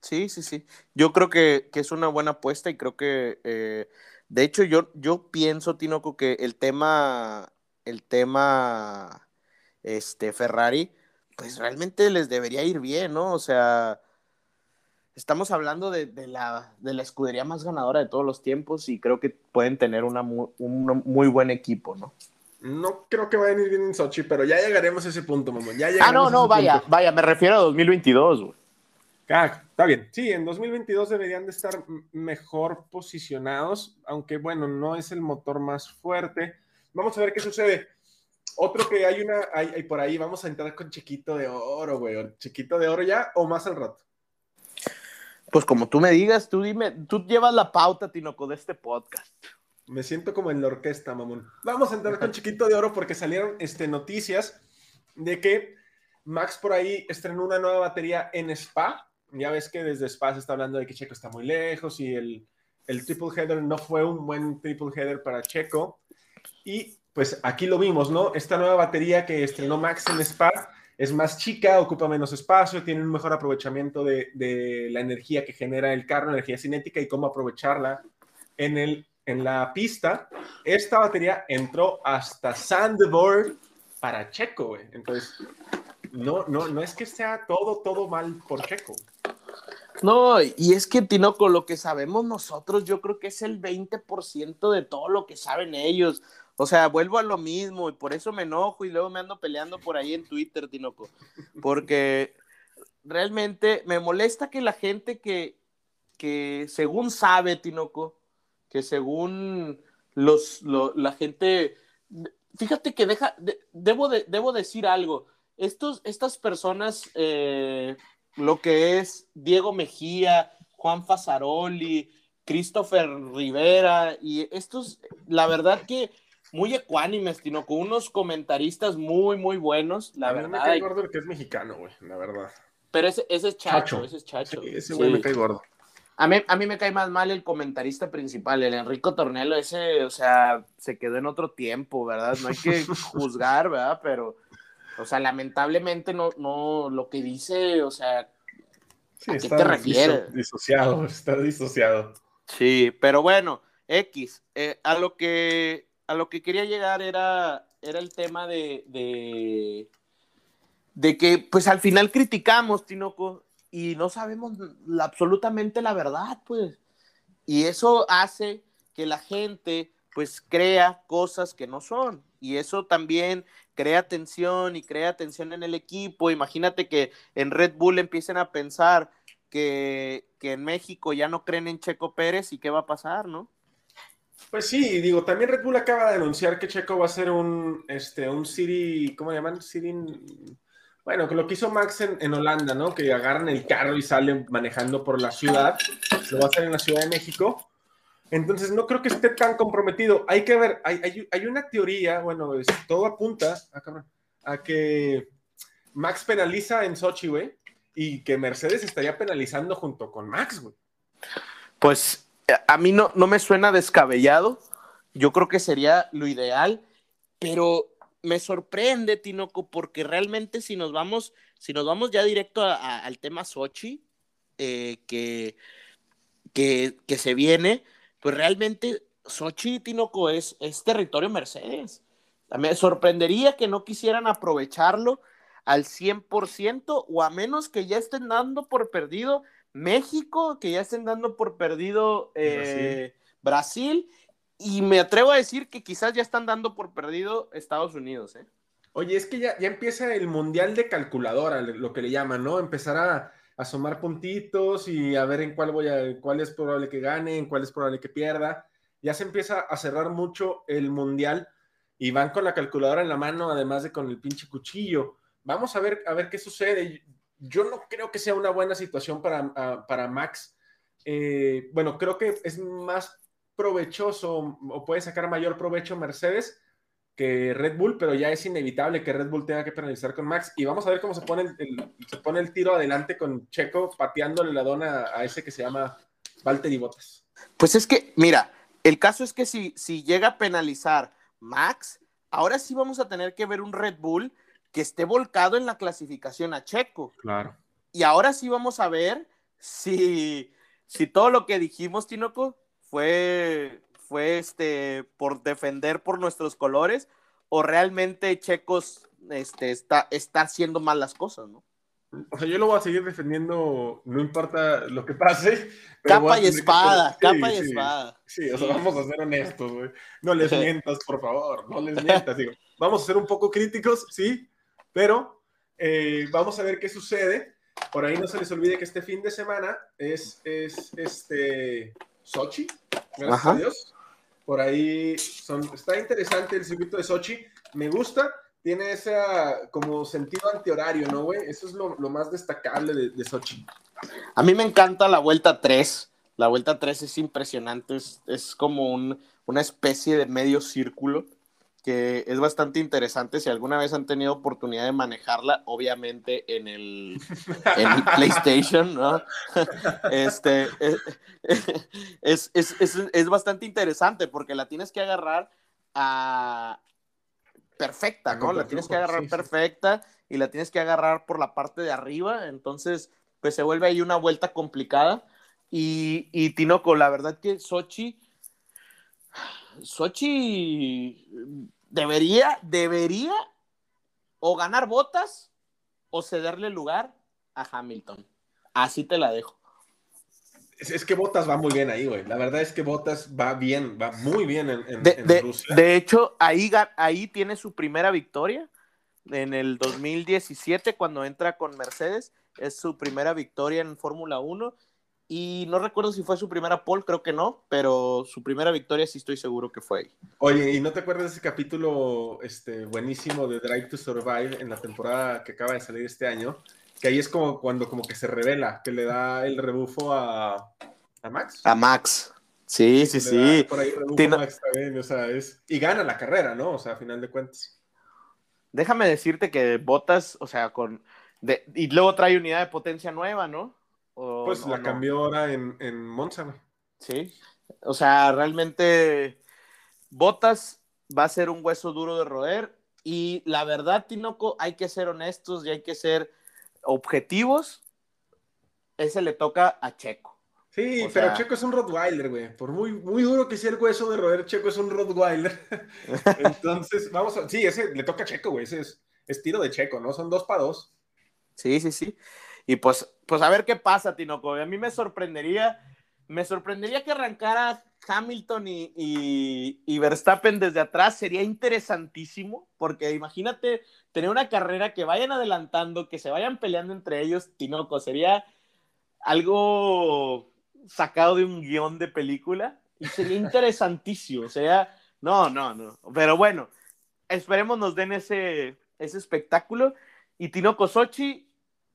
Sí, sí, sí. Yo creo que, que es una buena apuesta y creo que, eh, de hecho, yo, yo pienso, Tinoco, que el tema, el tema, este, Ferrari, pues realmente les debería ir bien, ¿no? O sea, estamos hablando de, de la, de la escudería más ganadora de todos los tiempos y creo que pueden tener una un muy buen equipo, ¿no?
No creo que vayan a ir bien en Sochi, pero ya llegaremos a ese punto, mamón. Ya
Ah, no, no, vaya,
punto.
vaya, me refiero a 2022, güey.
Ah, está bien. Sí, en 2022 deberían de estar mejor posicionados, aunque bueno, no es el motor más fuerte. Vamos a ver qué sucede. Otro que hay una, hay, por ahí, vamos a entrar con Chiquito de Oro, güey. Chiquito de Oro ya o más al rato.
Pues como tú me digas, tú dime, tú llevas la pauta, Tinoco, de este podcast.
Me siento como en la orquesta, mamón. Vamos a entrar con (laughs) Chiquito de Oro porque salieron este, noticias de que Max por ahí estrenó una nueva batería en Spa ya ves que desde Spa se está hablando de que Checo está muy lejos y el, triple header no fue un buen triple header para Checo. Y pues aquí lo vimos, ¿no? Esta nueva batería que estrenó Max en Spa es más chica, ocupa menos espacio, tiene un mejor aprovechamiento de, la energía que genera el carro, energía cinética y cómo aprovecharla en la pista. Esta batería entró hasta Sandboard para Checo, güey. Entonces, no, no, no es que sea todo, todo mal por Checo.
No, y es que Tinoco, lo que sabemos nosotros, yo creo que es el 20% de todo lo que saben ellos. O sea, vuelvo a lo mismo y por eso me enojo y luego me ando peleando por ahí en Twitter, Tinoco. Porque realmente me molesta que la gente que, que según sabe, Tinoco, que según los, la gente, fíjate que deja, debo, de, debo decir algo. Estos, estas personas eh, lo que es Diego Mejía, Juan Fasaroli, Christopher Rivera, y estos, la verdad que muy ecuánimes, sino con unos comentaristas muy, muy buenos, la verdad. me
cae gordo el que es mexicano, güey, la verdad.
Pero ese, ese es Chacho, ese es Chacho.
ese güey me cae gordo.
A mí, a mí me cae más mal el comentarista principal, el Enrico Tornelo, ese, o sea, se quedó en otro tiempo, ¿verdad? No hay que (laughs) juzgar, ¿verdad? Pero o sea, lamentablemente no, no, lo que dice, o sea,
sí, ¿a qué te refieres? Disociado, está disociado.
Sí, pero bueno, X, eh, a lo que a lo que quería llegar era, era el tema de, de, de que pues al final criticamos, Tinoco, y no sabemos absolutamente la verdad, pues. Y eso hace que la gente pues crea cosas que no son. Y eso también crea tensión y crea tensión en el equipo. Imagínate que en Red Bull empiecen a pensar que, en México ya no creen en Checo Pérez y qué va a pasar, ¿no?
Pues sí, digo, también Red Bull acaba de anunciar que Checo va a ser un, este, un City, ¿cómo llaman? City, bueno, que lo que hizo Max en, en, Holanda, ¿no? Que agarran el carro y salen manejando por la ciudad, lo va a hacer en la Ciudad de México. Entonces, no creo que esté tan comprometido. Hay que ver, hay, una teoría, bueno, todo apunta ah, a que Max penaliza en Sochi, güey, y que Mercedes estaría penalizando junto con Max, güey.
Pues a mí no, no me suena descabellado. Yo creo que sería lo ideal, pero me sorprende, Tinoco, porque realmente si nos vamos, si nos vamos ya directo al tema Sochi, eh, que, que, que se viene, pues realmente Sochi Tinoco es, es territorio Mercedes. Me sorprendería que no quisieran aprovecharlo al 100% o a menos que ya estén dando por perdido México, que ya estén dando por perdido eh, Brasil. y me atrevo a decir que quizás ya están dando por perdido Estados Unidos. ¿eh?
Oye, es que ya, ya empieza el mundial de calculadora, lo que le llaman, ¿no? Empezar a, asomar puntitos y a ver en cuál voy a, cuál es probable que gane, en cuál es probable que pierda. Ya se empieza a cerrar mucho el mundial y van con la calculadora en la mano, además de con el pinche cuchillo. Vamos a ver, a ver qué sucede. Yo no creo que sea una buena situación para, para Max. Eh, bueno, creo que es más provechoso o puede sacar mayor provecho Mercedes que Red Bull, pero ya es inevitable que Red Bull tenga que penalizar con Max. Y vamos a ver cómo se pone el, se pone el tiro adelante con Checo pateándole la dona a ese que se llama Valtteri Bottas.
Pues es que, mira, el caso es que si, si llega a penalizar Max, ahora sí vamos a tener que ver un Red Bull que esté volcado en la clasificación a Checo.
Claro.
Y ahora sí vamos a ver si, si todo lo que dijimos, Tinoco, fue fue este, por defender por nuestros colores o realmente Checos este, está, está haciendo mal las cosas, ¿no?
O sea, yo lo voy a seguir defendiendo, no importa lo que pase.
Capa y espada, capa y espada.
Sí, o sea, vamos a ser honestos, güey. No les (laughs) mientas, por favor, no les mientas. Digo, vamos a ser un poco críticos, sí, pero eh, vamos a ver qué sucede. Por ahí no se les olvide que este fin de semana es, es este Sochi, gracias
Ajá.
a Dios. Por ahí son, está interesante el circuito de Sochi, me gusta, tiene ese como sentido antihorario, ¿no, güey? Eso es lo, más destacable de, de Sochi.
A mí me encanta la vuelta 3. La vuelta 3 es impresionante, es, es como un- una especie de medio círculo que es bastante interesante. Si alguna vez han tenido oportunidad de manejarla, obviamente en el, en el PlayStation, ¿no? (laughs) Este, (laughs) es, es, es, es bastante interesante porque la tienes que agarrar a perfecta, ¿no? La tienes que agarrar perfecta y la tienes que agarrar por la parte de arriba, entonces pues se vuelve ahí una vuelta complicada. Y, y Tinoco, la verdad que Sochi, Sochi debería, debería o ganar botas o cederle lugar a Hamilton. Así te la dejo.
Es, es que Botas va muy bien ahí, güey. La verdad es que Botas va bien, va muy bien en, en-
De,
en
de-
Rusia.
de hecho, ahí, ahí tiene su primera victoria en el 2017 cuando entra con Mercedes. Es su primera victoria en Fórmula 1. Y no recuerdo si fue su primera pole, creo que no, pero su primera victoria sí estoy seguro que fue ahí.
Oye, ¿y no te acuerdas de ese capítulo este, buenísimo de Drive to Survive en la temporada que acaba de salir este año? Que ahí es como cuando como que se revela, que le da el rebufo a, a Max.
A Max. Sí, sí, sí.
da Por ahí rebufo
Tino-
a Max también, o sea, es... Y gana la carrera, ¿no? O sea, a final de cuentas.
Déjame decirte que Botas, o sea, con. de- y luego trae unidad de potencia nueva, ¿no? O-
Pues
o
la
no.
cambió ahora en, en Monza, güey.
Sí. O sea, realmente Botas va a ser un hueso duro de roer. Y la verdad, Tinoco, hay que ser honestos y hay que ser objetivos. Ese le toca a Checo.
Sí,
O
pero
sea-
Checo es un Rottweiler, güey. Por muy, muy duro que sea el hueso de roer, Checo es un Rottweiler. (laughs) Entonces, vamos a... Sí, ese le toca a Checo, güey. Ese es, es tiro de Checo, ¿no? Son dos para dos.
Sí, sí, sí. Y pues, pues a ver qué pasa, Tinoco. A mí me sorprendería, me sorprendería que arrancara Hamilton y, y- Verstappen desde atrás. Sería interesantísimo, porque imagínate tener una carrera que vayan adelantando, que se vayan peleando entre ellos, Tinoco. Sería algo sacado de un guion de película y sería interesantísimo. (laughs) Sería, no, no, no. Pero bueno, esperemos nos den ese, ese espectáculo. Y Tinoco Sochi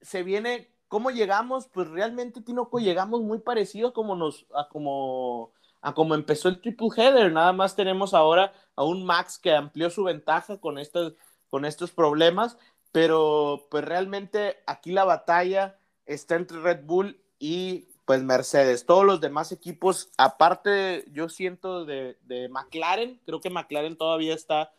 se viene, ¿cómo llegamos? Pues realmente, Tinoco, llegamos muy parecido a como nos, a como, a como empezó el triple header. Nada más tenemos ahora a un Max que amplió su ventaja con estos, con estos problemas, pero pues realmente aquí la batalla está entre Red Bull y pues Mercedes. Todos los demás equipos, aparte, yo siento de, de McLaren, creo que McLaren todavía está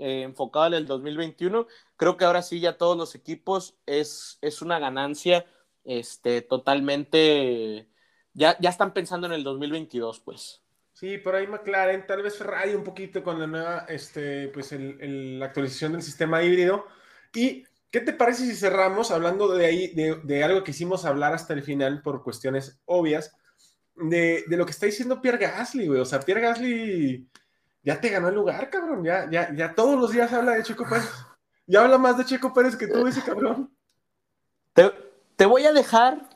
eh, enfocado en el 2021. Creo que ahora sí ya todos los equipos es, es una ganancia este, totalmente... Ya, ya están pensando en el 2022, pues.
Sí, por ahí McLaren, tal vez Ferrari un poquito con la nueva, este, pues el- la actualización del sistema híbrido. ¿Y qué te parece si cerramos hablando de ahí, de, de algo que hicimos hablar hasta el final por cuestiones obvias, de, de lo que está diciendo Pierre Gasly, güey? O sea, Pierre Gasly ya te ganó el lugar, cabrón. Ya, ya, ya todos los días habla de Checo Pérez. Ya habla más de Checo Pérez que tú, ese cabrón.
Te, te voy a dejar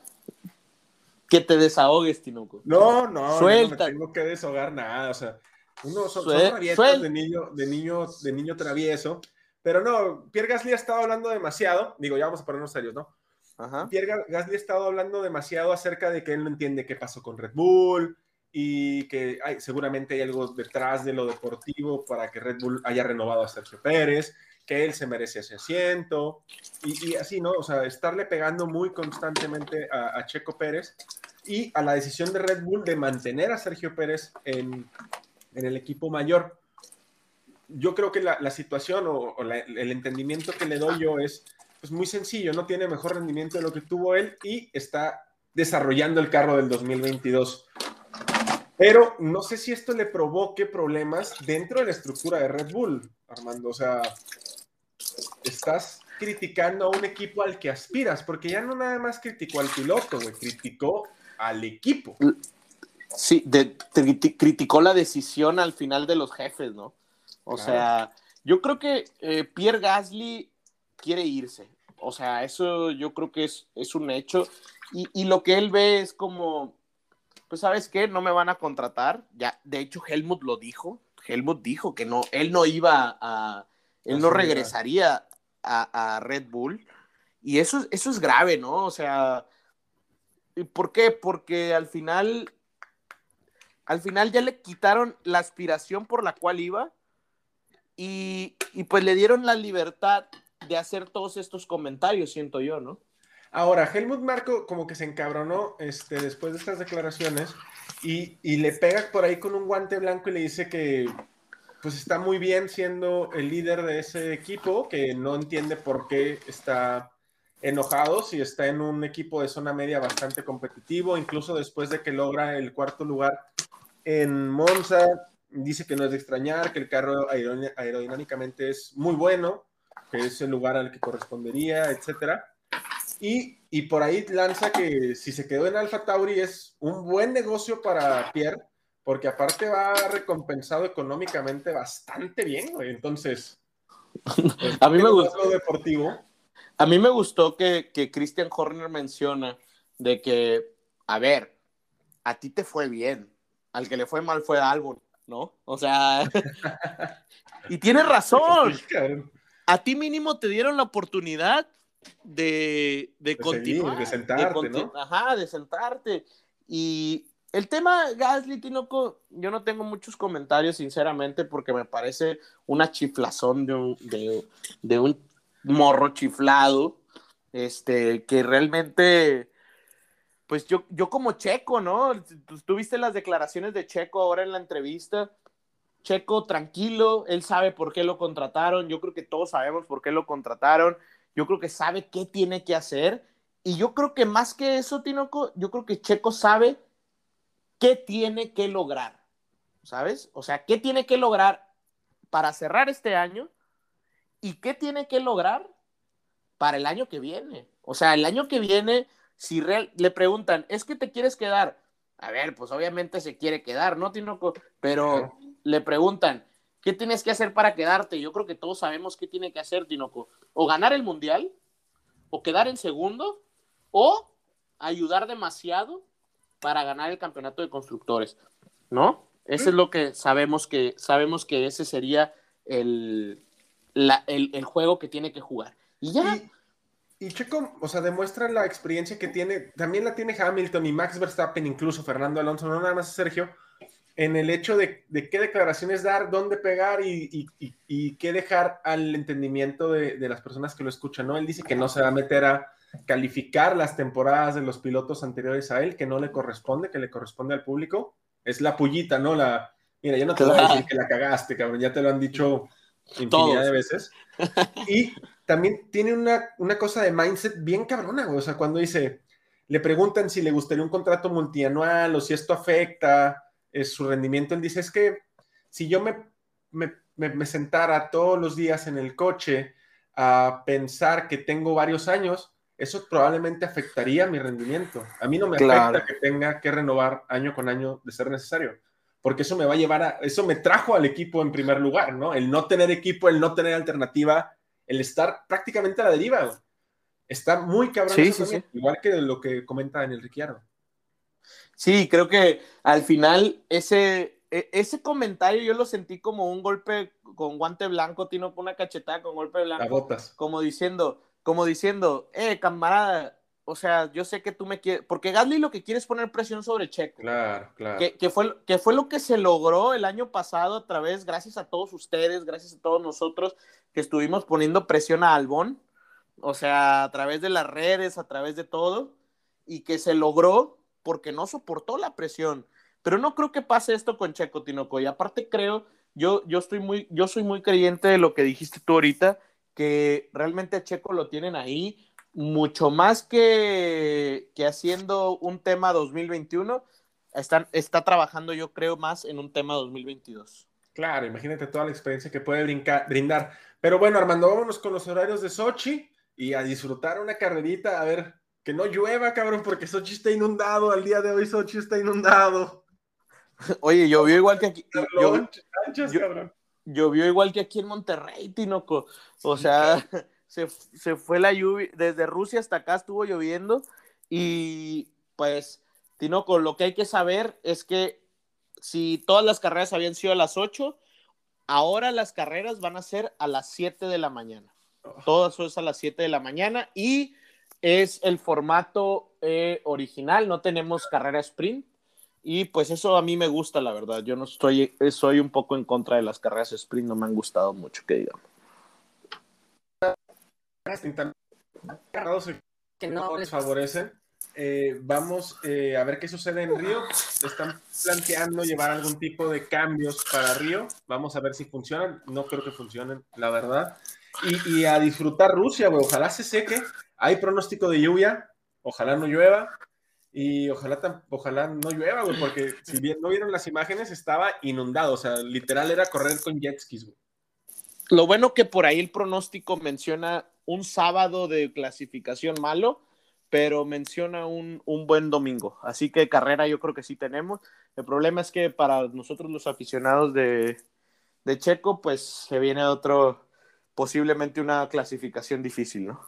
que te desahogues, Tinoco.
No, no,
Suelta.
no me tengo que deshogar nada, o sea, uno son, son rabietas de niño, de niño, de niño travieso, pero no, Pierre Gasly ha estado hablando demasiado, digo, ya vamos a ponernos serios, ¿no?
Ajá.
Pierre Ga- Gasly ha estado hablando demasiado acerca de que él no entiende qué pasó con Red Bull y que hay, seguramente hay algo detrás de lo deportivo para que Red Bull haya renovado a Sergio Pérez, que él se merece ese asiento y, y así, ¿no? O sea, estarle pegando muy constantemente a, a Checo Pérez y a la decisión de Red Bull de mantener a Sergio Pérez en, en el equipo mayor. Yo creo que la, la situación o, o la- el entendimiento que le doy yo es pues muy sencillo, no tiene mejor rendimiento de lo que tuvo él y está desarrollando el carro del 2022. Pero no sé si esto le provoque problemas dentro de la estructura de Red Bull, Armando. O sea, estás criticando a un equipo al que aspiras, porque ya no nada más criticó al piloto, güey, criticó al equipo.
Sí, de- criticó la decisión al final de los jefes, ¿no? O
Claro.
sea, yo creo que eh, Pierre Gasly quiere irse. O sea, eso yo creo que es, es un hecho. Y, y, lo que él ve es como, pues sabes qué, no me van a contratar. Ya, de hecho, Helmut lo dijo. Helmut dijo que no, él no iba a, él no regresaría a, a, Red Bull. Y eso, eso es grave, ¿no? O sea, ¿por qué? Porque al final, al final ya le quitaron la aspiración por la cual iba y, y pues le dieron la libertad de hacer todos estos comentarios, siento yo, ¿no?
Ahora, Helmut Marco como que se encabronó este, después de estas declaraciones y, y, le pega por ahí con un guante blanco y le dice que pues está muy bien siendo el líder de ese equipo, que no entiende por qué está enojado si está en un equipo de zona media bastante competitivo, incluso después de que logra el cuarto lugar en Monza, dice que no es de extrañar, que el carro aerodinámicamente es muy bueno, que es el lugar al que correspondería, etcétera. Y, y, por ahí lanza que si se quedó en Alfa Tauri es un buen negocio para Pierre, porque aparte va recompensado económicamente bastante bien, güey. Entonces, (laughs)
a mí me gustó.
deportivo.
A mí me gustó que, que Christian Horner menciona de que, a ver, a ti te fue bien, al que le fue mal fue Albon, ¿no? O sea, (laughs) y tienes razón. A ti mínimo te dieron la oportunidad de, de, continuar.
de sentarte,
de
¿no?
Ajá, de sentarte. Y el tema Gasly, Tinoco, yo no tengo muchos comentarios, sinceramente, porque me parece una chiflazón de un, de, de un morro chiflado, este, que realmente, pues yo, yo como Checo, ¿no? Tú viste las declaraciones de Checo ahora en la entrevista. Checo tranquilo, él sabe por qué lo contrataron, yo creo que todos sabemos por qué lo contrataron, yo creo que sabe qué tiene que hacer y yo creo que más que eso, Tinoco, yo creo que Checo sabe qué tiene que lograr, ¿sabes? O sea, qué tiene que lograr para cerrar este año y qué tiene que lograr para el año que viene. O sea, el año que viene, si le preguntan, ¿es que te quieres quedar? A ver, pues obviamente se quiere quedar, ¿no, Tinoco? Pero le preguntan, ¿qué tienes que hacer para quedarte? Yo creo que todos sabemos qué tiene que hacer, Tinoco. O ganar el mundial, o quedar en segundo, o ayudar demasiado para ganar el campeonato de constructores, ¿no? Eso es lo que sabemos que sabemos que ese sería el, la, el, el, juego que tiene que jugar. Y ya.
Y, y, Checo, o sea, demuestra la experiencia que tiene, también la tiene Hamilton y Max Verstappen, incluso Fernando Alonso, no nada más Sergio, en el hecho de, de qué declaraciones dar, dónde pegar y, y, y qué dejar al entendimiento de, de, las personas que lo escuchan, ¿no? Él dice que no se va a meter a calificar las temporadas de los pilotos anteriores a él, que no le corresponde, que le corresponde al público. Es la pullita, ¿no? La, mira, yo no te voy a decir que la cagaste, cabrón, ya te lo han dicho infinidad
Todos.
de veces. Y también tiene una, una cosa de mindset bien cabrona, güey. O sea, cuando dice, le preguntan si le gustaría un contrato multianual o si esto afecta es su rendimiento, él dice, es que si yo me, me, me, me, sentara todos los días en el coche a pensar que tengo varios años, eso probablemente afectaría mi rendimiento. A mí no me claro. afecta que tenga que renovar año con año de ser necesario, porque eso me va a llevar a, eso me trajo al equipo en primer lugar, ¿no? El no tener equipo, el no tener alternativa, el estar prácticamente a la deriva. Está muy cabrón,
sí, sí, sí.
igual que lo que comenta Daniel Ricciardo.
Sí, creo que al final ese, e, ese comentario yo lo sentí como un golpe con guante blanco, Tino, una cachetada con golpe blanco. Como diciendo, como diciendo, eh, camarada, o sea, yo sé que tú me quieres, porque Gasly lo que quiere es poner presión sobre Checo.
Claro, claro.
Que, que, fue, que fue lo que se logró el año pasado a través, gracias a todos ustedes, gracias a todos nosotros que estuvimos poniendo presión a Albón, o sea, a través de las redes, a través de todo, y que se logró porque no soportó la presión. Pero no creo que pase esto con Checo Tinoco. Y aparte creo, yo, yo, estoy muy, yo soy muy creyente de lo que dijiste tú ahorita, que realmente a Checo lo tienen ahí mucho más que, que haciendo un tema 2021. Están, está trabajando, yo creo, más en un tema 2022.
Claro, imagínate toda la experiencia que puede brindar. Pero bueno, Armando, vámonos con los horarios de Sochi y a disfrutar una carrerita, a ver que no llueva, cabrón, porque Sochi está inundado. Al día de hoy Sochi está inundado.
Oye, llovió igual que aquí.
Llovió, anchas, cabrón.
llovió igual que aquí en Monterrey, Tinoco. O sea, (laughs) se, se fue la lluvia, desde Rusia hasta acá estuvo lloviendo y pues, Tinoco, lo que hay que saber es que si todas las carreras habían sido a las 8, ahora las carreras van a ser a las 7 de la mañana. Todas son a las 7 de la mañana y es el formato eh, original, no tenemos carrera sprint. Y pues eso a mí me gusta, la verdad. Yo no estoy, soy un poco en contra de las carreras sprint, no me han gustado mucho, que digamos.
Que no les favorecen. Eh, vamos eh, a ver qué sucede en Río. Están planteando llevar algún tipo de cambios para Río. Vamos a ver si funcionan. No creo que funcionen, la verdad. Y, y a disfrutar Rusia, güey. Ojalá se seque. Hay pronóstico de lluvia. Ojalá no llueva. Y ojalá, ojalá no llueva, porque si bien no vieron las imágenes, estaba inundado. O sea, literal era correr con jet skis.
Lo bueno que por ahí el pronóstico menciona un sábado de clasificación malo, pero menciona un, un, buen domingo. Así que carrera yo creo que sí tenemos. El problema es que para nosotros los aficionados de, de Checo, pues se viene otro, posiblemente una clasificación difícil, ¿no?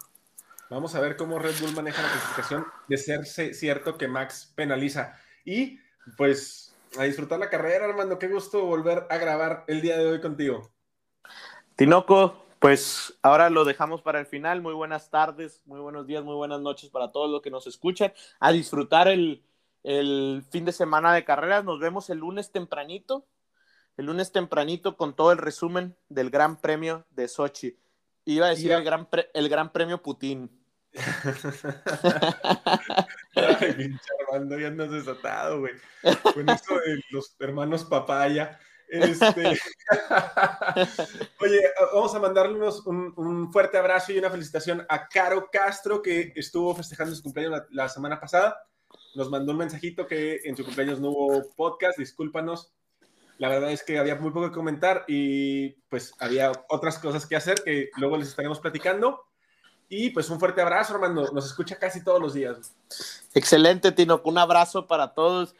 Vamos a ver cómo Red Bull maneja la clasificación de ser cierto que Max penaliza. Y pues a disfrutar la carrera, Armando. Qué gusto volver a grabar el día de hoy contigo.
Tinoco, pues ahora lo dejamos para el final. Muy buenas tardes, muy buenos días, muy buenas noches para todos los que nos escuchan. A disfrutar el, el fin de semana de carreras. Nos vemos el lunes tempranito. El lunes tempranito con todo el resumen del Gran Premio de Sochi. Iba a decir el gran, pre, el gran Premio Putin.
Ay, pinche Armando, ya andas desatado, güey. Con eso de los hermanos papaya. Este... (laughs) Oye, vamos a mandarle un, un, fuerte abrazo y una felicitación a Caro Castro, que estuvo festejando su cumpleaños la, la, semana pasada. Nos mandó un mensajito que en su cumpleaños no hubo podcast, discúlpanos. La verdad es que había muy poco que comentar y pues había otras cosas que hacer que luego les estaremos platicando. Y pues un fuerte abrazo, Armando. Nos escucha casi todos los días.
Excelente, Tino. Un abrazo para todos.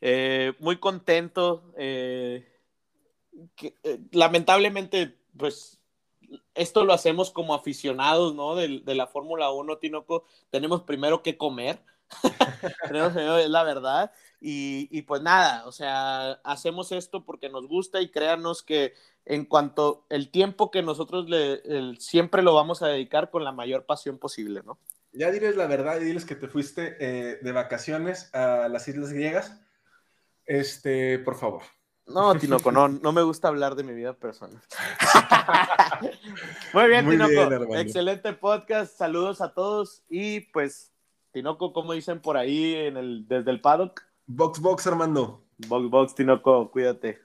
Eh, muy contento. Eh, eh, lamentablemente, pues esto lo hacemos como aficionados, ¿no? De, de la Fórmula 1, Tinoco. Tenemos primero que comer. (laughs) es la verdad. Y, y, pues nada, o sea, hacemos esto porque nos gusta y créanos que en cuanto el tiempo que nosotros le, el, siempre lo vamos a dedicar con la mayor pasión posible, ¿no?
Ya diles la verdad y diles que te fuiste eh, de vacaciones a las Islas Griegas. Este, por favor.
No, (laughs) Tinoco, no, no me gusta hablar de mi vida personal. (laughs) Muy bien, Muy Tinoco. Bien, Excelente podcast. Saludos a todos. Y pues, Tinoco, como dicen por ahí en el, desde el paddock.
Box, box, Armando.
Box, box, Tinoco, cuídate.